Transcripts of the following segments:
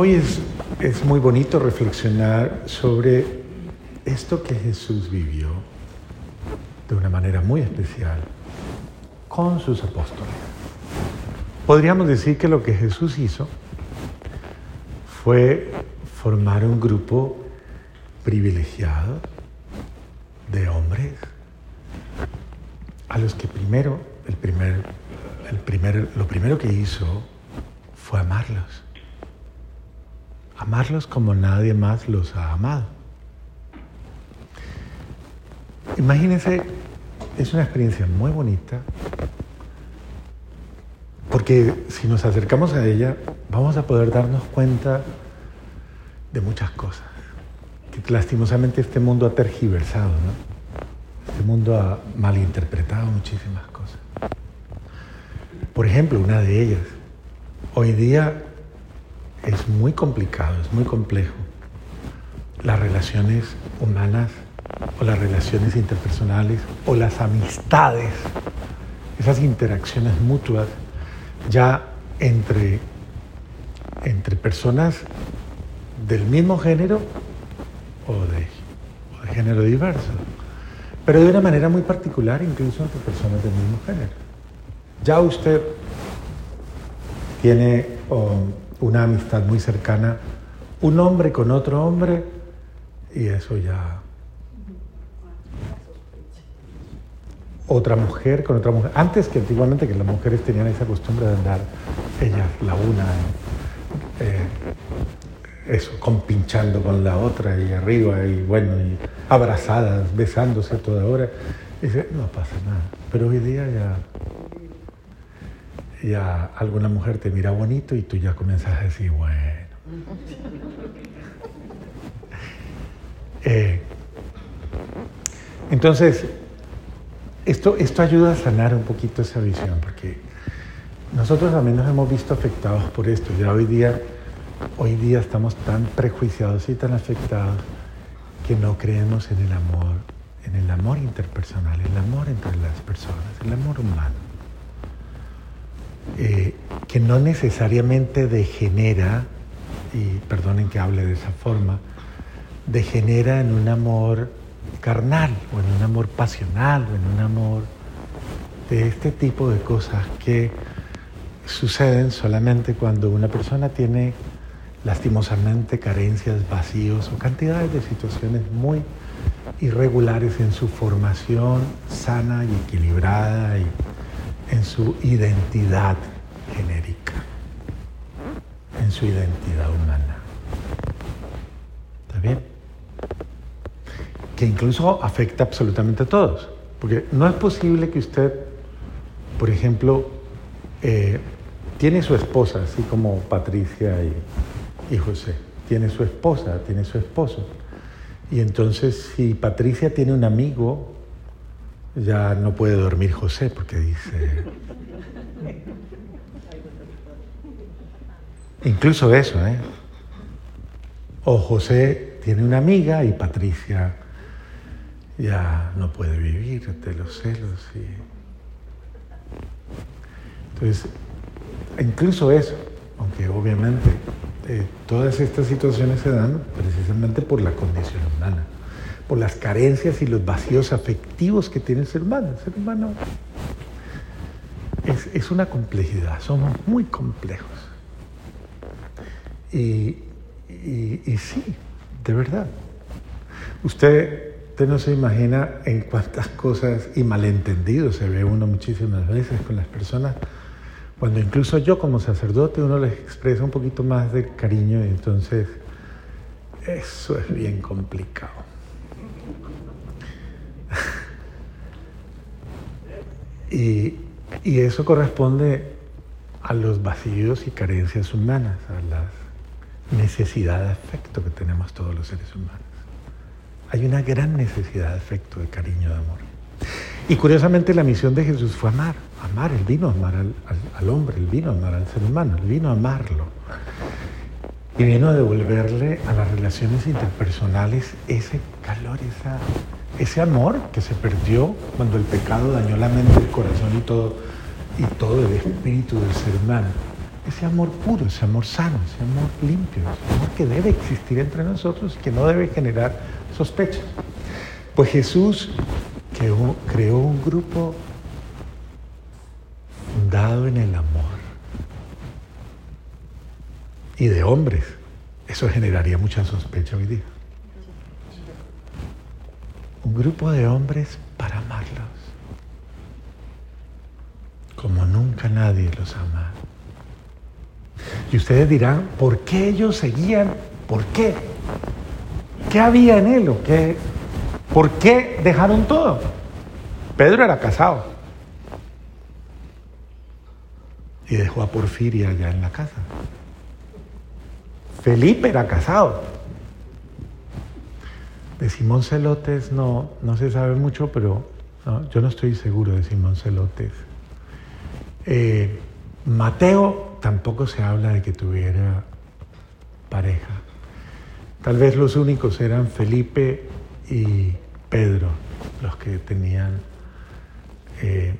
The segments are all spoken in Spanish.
Hoy es, es muy bonito reflexionar sobre esto que Jesús vivió de una manera muy especial con sus apóstoles. Podríamos decir que lo que Jesús hizo fue formar un grupo privilegiado de hombres a los que primero, el primer, el primer, lo primero que hizo fue amarlos amarlos como nadie más los ha amado. Imagínense, es una experiencia muy bonita, porque si nos acercamos a ella, vamos a poder darnos cuenta de muchas cosas, que lastimosamente este mundo ha tergiversado, ¿no? Este mundo ha malinterpretado muchísimas cosas. Por ejemplo, una de ellas, hoy día es muy complicado, es muy complejo. Las relaciones humanas o las relaciones interpersonales o las amistades, esas interacciones mutuas ya entre, entre personas del mismo género o de, o de género diverso, pero de una manera muy particular incluso entre personas del mismo género. Ya usted tiene una amistad muy cercana, un hombre con otro hombre, y eso ya... Otra mujer con otra mujer. Antes que antiguamente que las mujeres tenían esa costumbre de andar ellas la una, eh, eso, compinchando con la otra y arriba y bueno, y abrazadas, besándose toda hora. Y dice, no pasa nada. Pero hoy día ya ya alguna mujer te mira bonito y tú ya comienzas a decir, bueno. Eh, entonces, esto, esto ayuda a sanar un poquito esa visión, porque nosotros también nos hemos visto afectados por esto. Ya hoy día, hoy día estamos tan prejuiciados y tan afectados que no creemos en el amor, en el amor interpersonal, el amor entre las personas, el amor humano. Eh, que no necesariamente degenera, y perdonen que hable de esa forma, degenera en un amor carnal o en un amor pasional o en un amor de este tipo de cosas que suceden solamente cuando una persona tiene lastimosamente carencias, vacíos o cantidades de situaciones muy irregulares en su formación sana y equilibrada y en su identidad genérica, en su identidad humana. ¿Está bien? Que incluso afecta absolutamente a todos. Porque no es posible que usted, por ejemplo, eh, tiene su esposa, así como Patricia y, y José. Tiene su esposa, tiene su esposo. Y entonces si Patricia tiene un amigo ya no puede dormir José porque dice... Incluso eso, ¿eh? O José tiene una amiga y Patricia ya no puede vivir de los celos. Y... Entonces, incluso eso, aunque obviamente eh, todas estas situaciones se dan precisamente por la condición humana por las carencias y los vacíos afectivos que tiene el ser humano. El ser humano es, una complejidad, somos muy complejos. Y, sí, de verdad. Usted, usted no se imagina en cuántas cosas y malentendidos se ve uno muchísimas veces con las personas. Cuando incluso yo como sacerdote uno les expresa un poquito más de cariño y entonces eso es bien complicado. Y, eso corresponde a los vacíos y carencias humanas, a la necesidad de afecto que tenemos todos los seres humanos. Hay una gran necesidad de afecto, de cariño, de amor. Y curiosamente la misión de Jesús fue amar, amar, él vino a amar al, hombre, él vino a amar al ser humano, él vino a amarlo. Y vino a devolverle a las relaciones interpersonales ese calor, esa ese amor que se perdió cuando el pecado dañó la mente, el corazón y todo, y todo el espíritu del ser humano. ese amor puro, ese amor sano, ese amor limpio, ese amor que debe existir entre nosotros y que no debe generar sospechas. Pues Jesús creó, creó un grupo fundado en el amor y de hombres. Eso generaría mucha sospecha hoy día. Un grupo de hombres para amarlos como nunca nadie los ama. Y ustedes dirán, ¿por qué ellos seguían? ¿Por qué? ¿Qué había en él o qué? ¿Por qué dejaron todo? Pedro era casado y dejó a Porfiria allá en la casa. Felipe era casado. De Simón Celotes no, no se sabe mucho, pero yo no estoy seguro de Simón Celotes. Eh, Mateo tampoco se habla de que tuviera pareja. Tal vez los únicos eran Felipe y Pedro, los que tenían eh,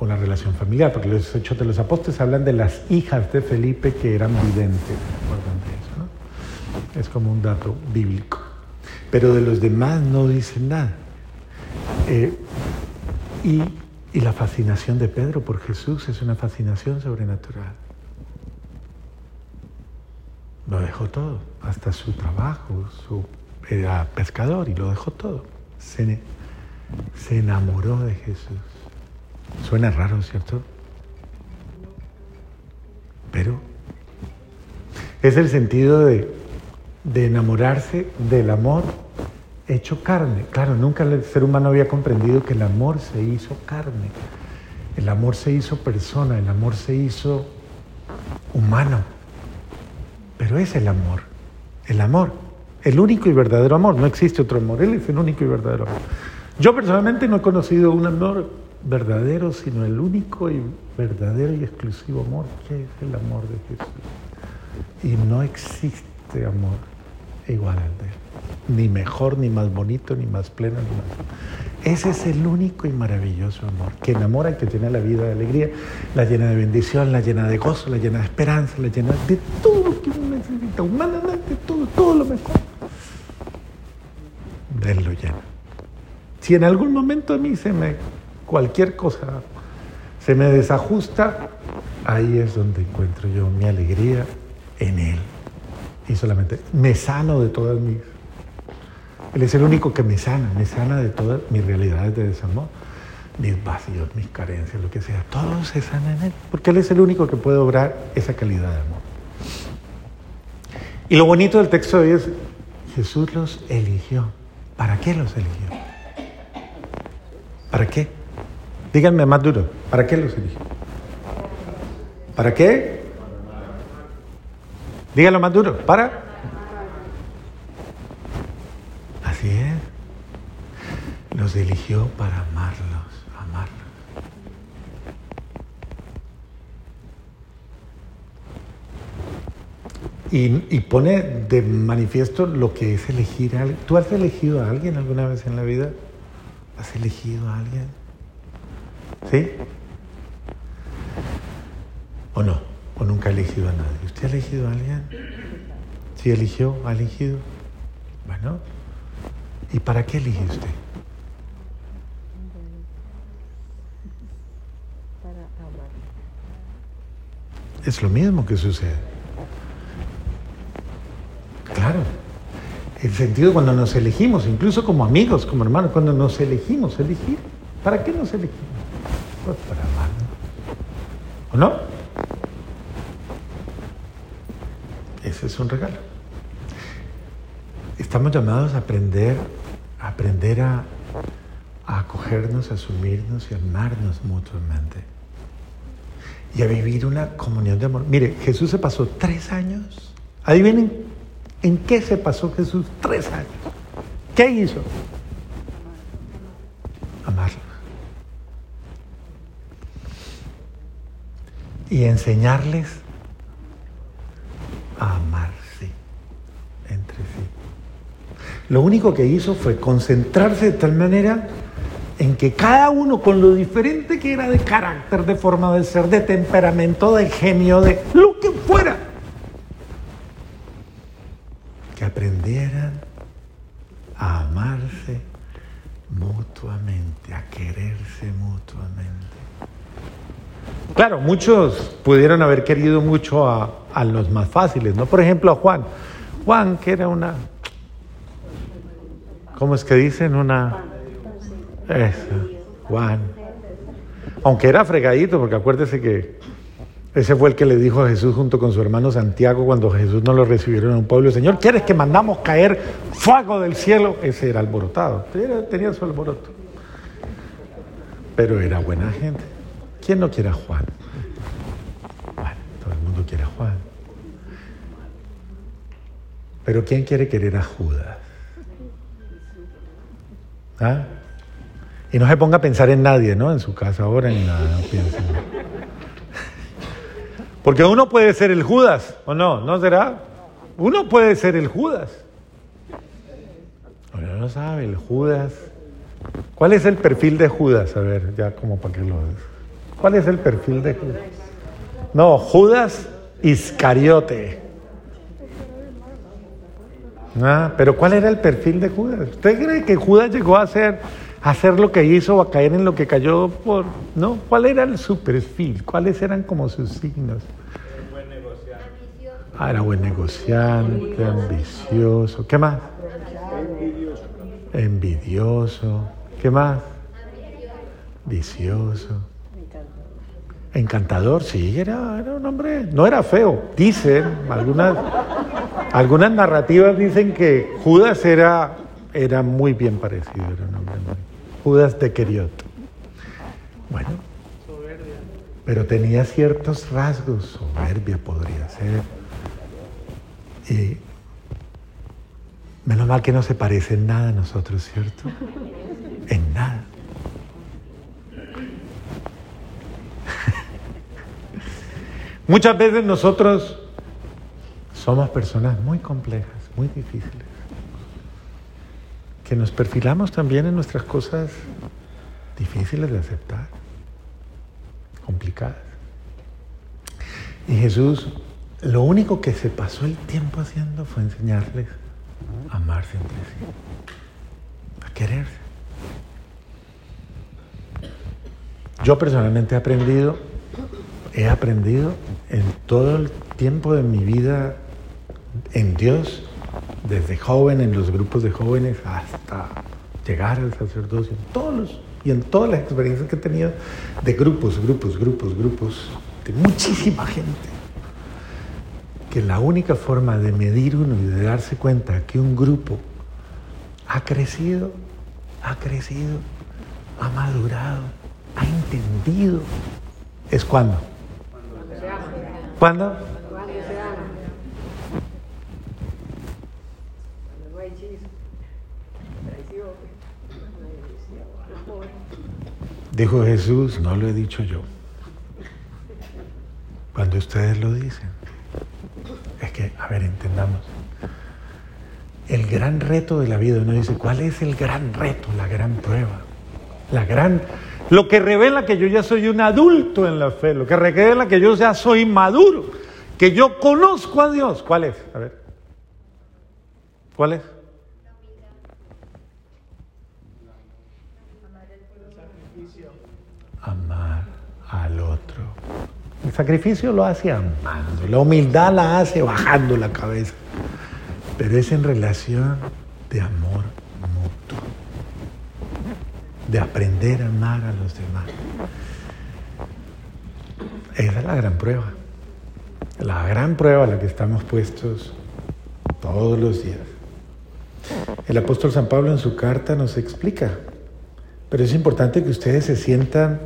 una relación familiar, porque los hechos de los apóstoles hablan de las hijas de Felipe que eran videntes. Es como un dato bíblico. Pero de los demás no dicen nada. Eh, y, y la fascinación de Pedro por Jesús es una fascinación sobrenatural. Lo dejó todo, hasta su trabajo, su, era pescador y lo dejó todo. Se, se enamoró de Jesús. Suena raro, ¿cierto? Pero es el sentido de de enamorarse del amor hecho carne. Claro, nunca el ser humano había comprendido que el amor se hizo carne, el amor se hizo persona, el amor se hizo humano. Pero es el amor, el amor, el único y verdadero amor. No existe otro amor, Él es el único y verdadero amor. Yo personalmente no he conocido un amor verdadero, sino el único y verdadero y exclusivo amor, que es el amor de Jesús. Y no existe amor igual al de Él. Ni mejor, ni más bonito, ni más pleno, ni más. Ese es el único y maravilloso amor que enamora y que tiene la vida de alegría, la llena de bendición, la llena de gozo, la llena de esperanza, la llena de todo lo que uno necesita, humanamente todo, todo lo mejor. De Él lo llena. Si en algún momento a mí se me, cualquier cosa se me desajusta, ahí es donde encuentro yo mi alegría en Él y solamente me sano de todas mis... Él es el único que me sana, me sana de todas mis realidades de desamor, mis vacíos, mis carencias, lo que sea. Todo se sana en Él, porque Él es el único que puede obrar esa calidad de amor. Y lo bonito del texto de hoy es, Jesús los eligió. ¿Para qué los eligió? ¿Para qué? Díganme más duro, ¿para qué los eligió? ¿Para qué? Dígalo más duro. ¿Para? Así es. Los eligió para amarlos, amarlos. Y, pone de manifiesto lo que es elegir a alguien. ¿Tú has elegido a alguien alguna vez en la vida? ¿Has elegido a alguien? ¿Sí? ¿O no? ¿O nunca ha elegido a nadie? ¿Usted ha elegido a alguien? ¿Sí eligió? ¿Ha elegido? Bueno, ¿y para qué elige usted? Es lo mismo que sucede. Claro. El sentido cuando nos elegimos, incluso como amigos, como hermanos, cuando nos elegimos, elegir. ¿Para qué nos elegimos? Pues para amarnos. ¿O no? Ese es un regalo. Estamos llamados a aprender, a aprender a, acogernos, a asumirnos y a amarnos mutuamente. Y a vivir una comunión de amor. Mire, Jesús se pasó tres años. Adivinen en qué se pasó Jesús tres años. ¿Qué hizo? Amarlos. Y enseñarles amarse entre sí. Lo único que hizo fue concentrarse de tal manera en que cada uno con lo diferente que era de carácter, de forma de ser, de temperamento, de genio, de lo que fuera, que aprendieran a amarse mutuamente, a quererse mutuamente. Claro, muchos pudieron haber querido mucho a, los más fáciles, ¿no? Por ejemplo, a Juan. Juan, que era una... ¿Cómo es que dicen? Una... Juan. Aunque era fregadito, porque acuérdese que ese fue el que le dijo a Jesús junto con su hermano Santiago cuando Jesús no lo recibieron en un pueblo. Señor, ¿quieres que mandamos caer fuego del cielo? Ese era alborotado. tenía su alboroto. Pero era buena gente. ¿Quién no quiere a Juan? Bueno, todo el mundo quiere a Juan. Pero ¿quién quiere querer a Judas? ¿Ah? Y no se ponga a pensar en nadie, ¿no? En su casa ahora ni nada, piensen. Porque uno puede ser el Judas, ¿o no? ¿No será? Uno puede ser el Judas. Uno no sabe, el Judas. ¿Cuál es el perfil de Judas? A ver, ya como para que lo... ¿Cuál es el perfil de Judas? No, Judas Iscariote. Ah, pero ¿cuál era el perfil de Judas? ¿Usted cree que Judas llegó a ser hacer lo que hizo o a caer en lo que cayó por... ¿No? ¿Cuál era su perfil? ¿Cuáles eran como sus signos? Ah, era buen negociante, ambicioso. ¿Qué más? Envidioso. ¿Qué más? Vicioso. Encantador, sí, era, un hombre, no era feo. Dicen, algunas, algunas narrativas dicen que Judas era, era muy bien parecido, era un hombre muy, Judas de Queriot. Bueno, pero tenía ciertos rasgos, soberbia podría ser. Y menos mal que no se parece en nada a nosotros, ¿cierto? En nada. Muchas veces nosotros somos personas muy complejas, muy difíciles que nos perfilamos también en nuestras cosas difíciles de aceptar, complicadas. Y Jesús lo único que se pasó el tiempo haciendo fue enseñarles a amarse entre sí, a quererse. Yo personalmente he aprendido, he aprendido en todo el tiempo de mi vida en Dios desde joven en los grupos de jóvenes hasta llegar al sacerdocio, en todos los, y en todas las experiencias que he tenido de grupos, grupos, grupos, grupos, de muchísima gente, que la única forma de medir uno y de darse cuenta que un grupo ha crecido, ha crecido, ha madurado, ha entendido, es cuando. ¿Cuándo? Dijo Jesús, no lo he dicho yo. Cuando ustedes lo dicen. Es que, a ver, entendamos. El gran reto de la vida, uno dice, ¿cuál es el gran reto, la gran prueba? La gran, lo que revela que yo ya soy un adulto en la fe, lo que revela que yo ya soy maduro, que yo conozco a Dios. ¿Cuál es? A ver. ¿Cuál es? amar al otro. El sacrificio lo hace amando, la humildad la hace bajando la cabeza, pero es en relación de amor de aprender a amar a los demás. Esa es la gran prueba, la gran prueba a la que estamos puestos todos los días. El apóstol San Pablo en su carta nos explica, pero es importante que ustedes se sientan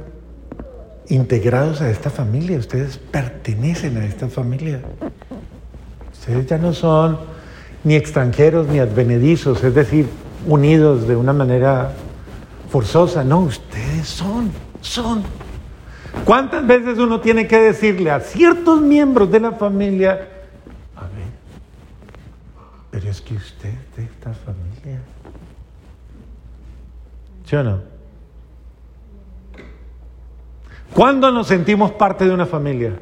integrados a esta familia, ustedes pertenecen a esta familia. Ustedes ya no son ni extranjeros ni advenedizos, es decir, unidos de una manera forzosa. No, ustedes son, son. ¿Cuántas veces uno tiene que decirle a ciertos miembros de la familia, a ver, pero es que usted de esta familia? ¿Sí o no? ¿Cuándo nos sentimos parte de una familia?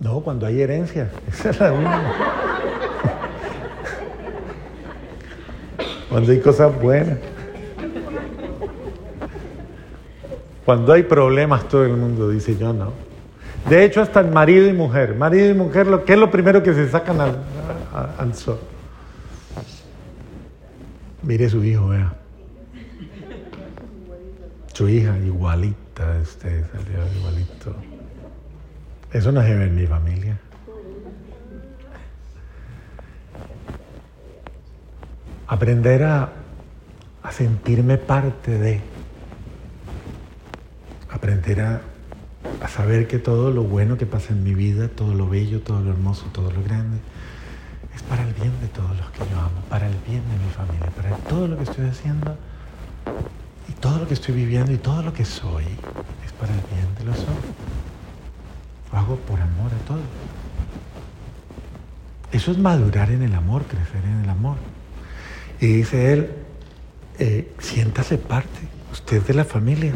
No, cuando hay herencia. Esa es la única. Cuando hay cosas buenas. Cuando hay problemas, todo el mundo dice yo no. De hecho, hasta el marido y mujer. Marido y mujer, ¿qué es lo primero que se sacan al, sol? Mire su hijo, vea. Su hija, igualita, este salió igualito. Eso no ve en mi familia. Aprender a, a sentirme parte de. Aprender a, a saber que todo lo bueno que pasa en mi vida, todo lo bello, todo lo hermoso, todo lo grande, es para el bien de todos los que yo amo, para el bien de mi familia, para todo lo que estoy haciendo y todo lo que estoy viviendo y todo lo que soy es para el bien de los otros. Lo hago por amor a todos. Eso es madurar en el amor, crecer en el amor. Y dice él, eh, siéntase parte, usted de la familia,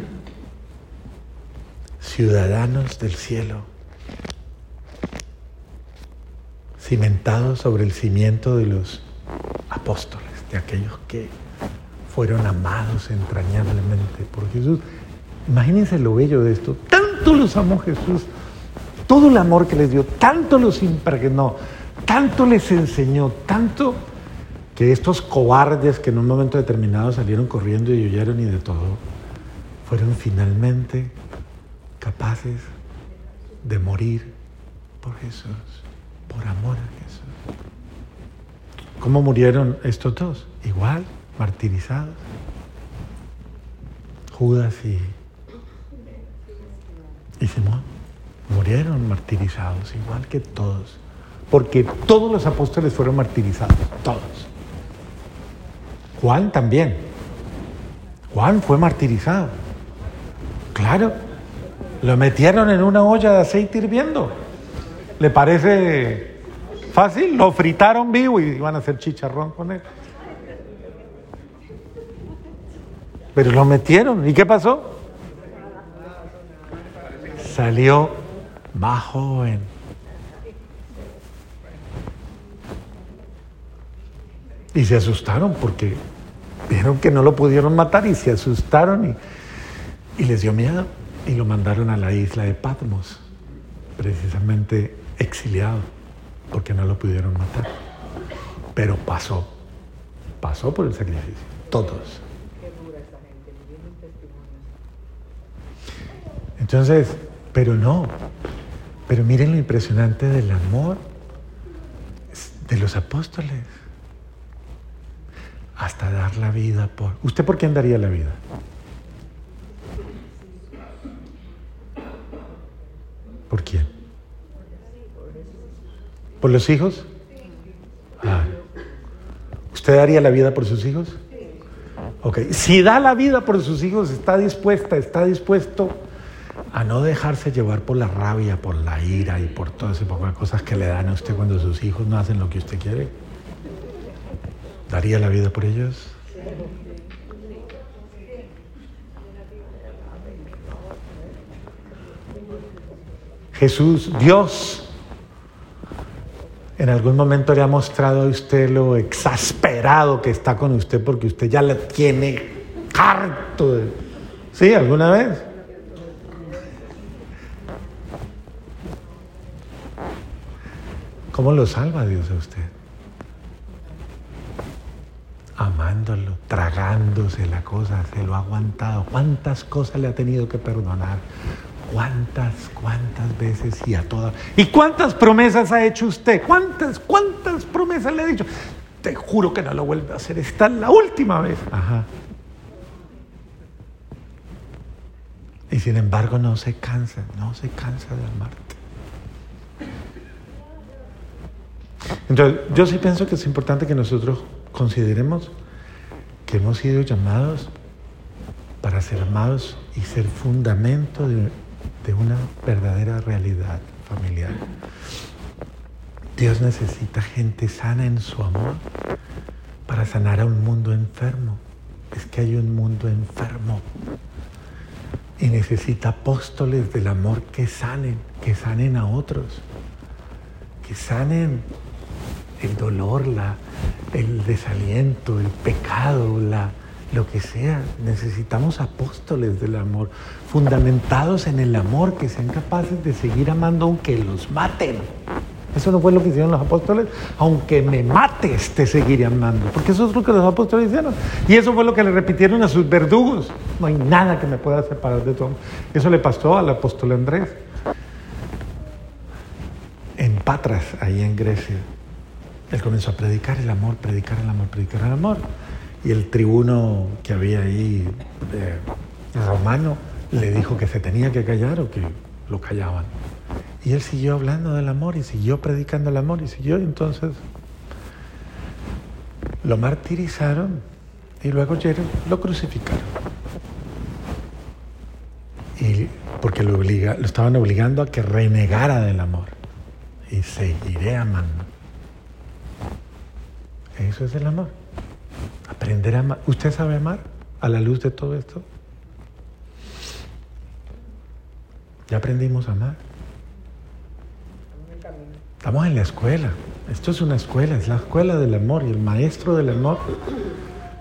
ciudadanos del cielo, cimentados sobre el cimiento de los apóstoles, de aquellos que fueron amados entrañablemente por Jesús. Imagínense lo bello de esto. Tanto los amó Jesús, todo el amor que les dio, tanto los impregnó, tanto les enseñó, tanto que estos cobardes que en un momento determinado salieron corriendo y huyeron y de todo, fueron finalmente capaces de morir por Jesús, por amor a Jesús. ¿Cómo murieron estos dos? Igual, martirizados. Judas y, y Simón murieron martirizados, igual que todos. Porque todos los apóstoles fueron martirizados, todos. Juan también. Juan fue martirizado. Claro, lo metieron en una olla de aceite hirviendo. ¿Le parece fácil? Lo fritaron vivo y iban a hacer chicharrón con él. Pero lo metieron. ¿Y qué pasó? Salió más joven. Y se asustaron porque vieron que no lo pudieron matar y se asustaron y, y les dio miedo y lo mandaron a la isla de Patmos, precisamente exiliado, porque no lo pudieron matar. Pero pasó, pasó por el sacrificio, todos. Entonces, pero no, pero miren lo impresionante del amor de los apóstoles. Hasta dar la vida por... ¿Usted por quién daría la vida? ¿Por quién? ¿Por los hijos? Ah. ¿Usted daría la vida por sus hijos? Ok. Si da la vida por sus hijos, está dispuesta, está dispuesto a no dejarse llevar por la rabia, por la ira y por todo ese poco de cosas que le dan a usted cuando sus hijos no hacen lo que usted quiere. ¿Daría la vida por ellos? Jesús, Dios, en algún momento le ha mostrado a usted lo exasperado que está con usted porque usted ya la tiene harto. ¿Sí? ¿Alguna vez? ¿Cómo lo salva Dios a usted? Tragándose la cosa, se lo ha aguantado. ¿Cuántas cosas le ha tenido que perdonar? ¿Cuántas, cuántas veces y a todas? ¿Y cuántas promesas ha hecho usted? ¿Cuántas, cuántas promesas le ha dicho? Te juro que no lo vuelve a hacer. Esta es la última vez. Ajá. Y sin embargo no se cansa, no se cansa de amarte. Entonces, yo sí pienso que es importante que nosotros consideremos hemos sido llamados para ser amados y ser fundamento de una verdadera realidad familiar. Dios necesita gente sana en su amor para sanar a un mundo enfermo. Es que hay un mundo enfermo. Y necesita apóstoles del amor que sanen, que sanen a otros, que sanen el dolor, la, el desaliento, el pecado, la, lo que sea. Necesitamos apóstoles del amor, fundamentados en el amor, que sean capaces de seguir amando aunque los maten. Eso no fue lo que hicieron los apóstoles. Aunque me mates, te seguiré amando. Porque eso es lo que los apóstoles hicieron. Y eso fue lo que le repitieron a sus verdugos. No hay nada que me pueda separar de tu amor. Eso le pasó al apóstol Andrés. En Patras, ahí en Grecia. Él comenzó a predicar el amor, predicar el amor, predicar el amor. Y el tribuno que había ahí, eh, romano, le dijo que se tenía que callar o que lo callaban. Y él siguió hablando del amor y siguió predicando el amor y siguió. entonces lo martirizaron y luego lo crucificaron. Y porque lo, obliga, lo estaban obligando a que renegara del amor. Y seguiré amando. Eso es el amor. Aprender a amar. ¿Usted sabe amar a la luz de todo esto? Ya aprendimos a amar. Estamos en la escuela. Esto es una escuela, es la escuela del amor. Y el maestro del amor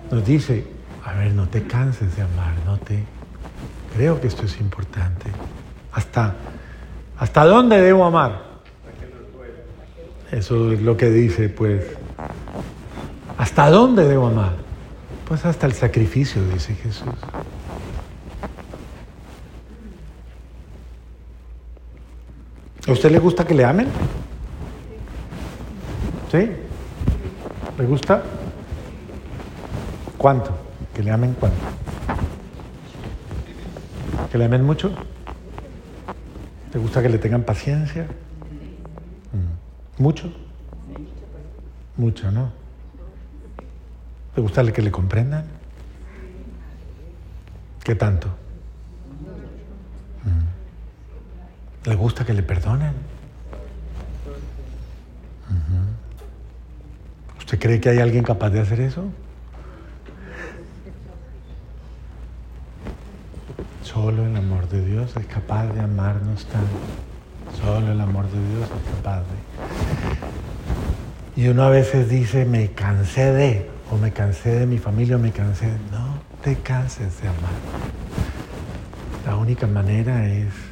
nos dice, a ver, no te canses de amar, no te... Creo que esto es importante. ¿Hasta, hasta dónde debo amar? Eso es lo que dice, pues. ¿Hasta dónde debo amar? Pues hasta el sacrificio, dice Jesús. ¿A usted le gusta que le amen? ¿Sí? ¿Le gusta? ¿Cuánto? ¿Que le amen cuánto? ¿Que le amen mucho? ¿Te gusta que le tengan paciencia? Mm. ¿Mucho? Mucho, ¿no? ¿Te gusta que le comprendan? ¿Qué tanto? ¿Le gusta que le perdonen? ¿Usted cree que hay alguien capaz de hacer eso? Solo el amor de Dios es capaz de amarnos tanto. Solo el amor de Dios es capaz de... Y uno a veces dice, me cansé de, o me cansé de mi familia, o me cansé de... No te canses de amar. La única manera es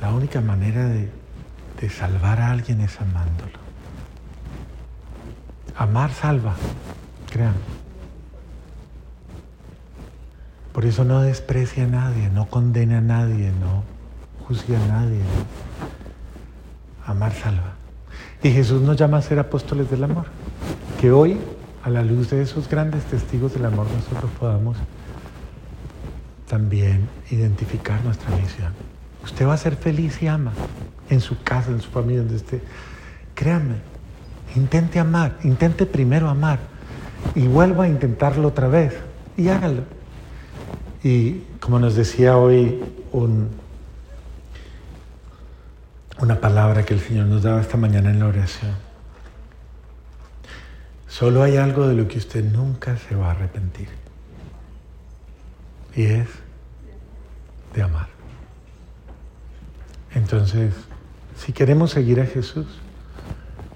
la única manera de, salvar a alguien es amándolo. Amar salva, crean. Por eso no desprecia a nadie, no condena a nadie, no juzga a nadie. Amar salva. Y Jesús nos llama a ser apóstoles del amor. Que hoy, a la luz de esos grandes testigos del amor, nosotros podamos también identificar nuestra misión. Usted va a ser feliz y ama en su casa, en su familia, donde esté. Créame, intente amar, intente primero amar y vuelva a intentarlo otra vez y hágalo. Y como nos decía hoy una palabra que el Señor nos daba esta mañana en la oración, solo hay algo de lo que usted nunca se va a arrepentir y es de amar. Entonces, si queremos seguir a Jesús,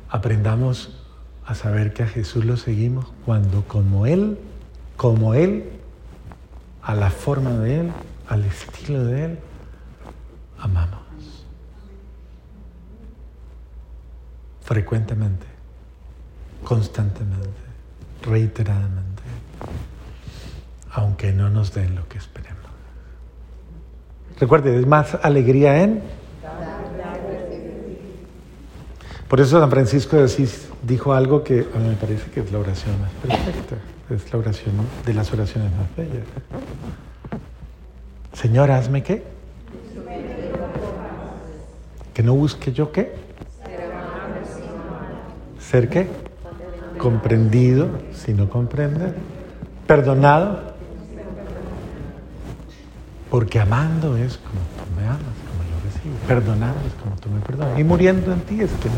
aprendamos a saber que a Jesús lo seguimos cuando como Él, como Él, a la forma de Él, al estilo de Él, amamos. Frecuentemente, constantemente, reiteradamente, aunque no nos den lo que esperemos. Recuerde, es más alegría en Por eso San Francisco de Asís dijo algo que a mí me parece que es la oración más perfecta, es la oración de las oraciones más bellas. Señor, hazme qué? Que no busque yo qué? Ser qué? Comprendido si no comprende. Perdonado. Porque amando es como tú me amas perdonando como tú me perdonas. Y muriendo en ti es que.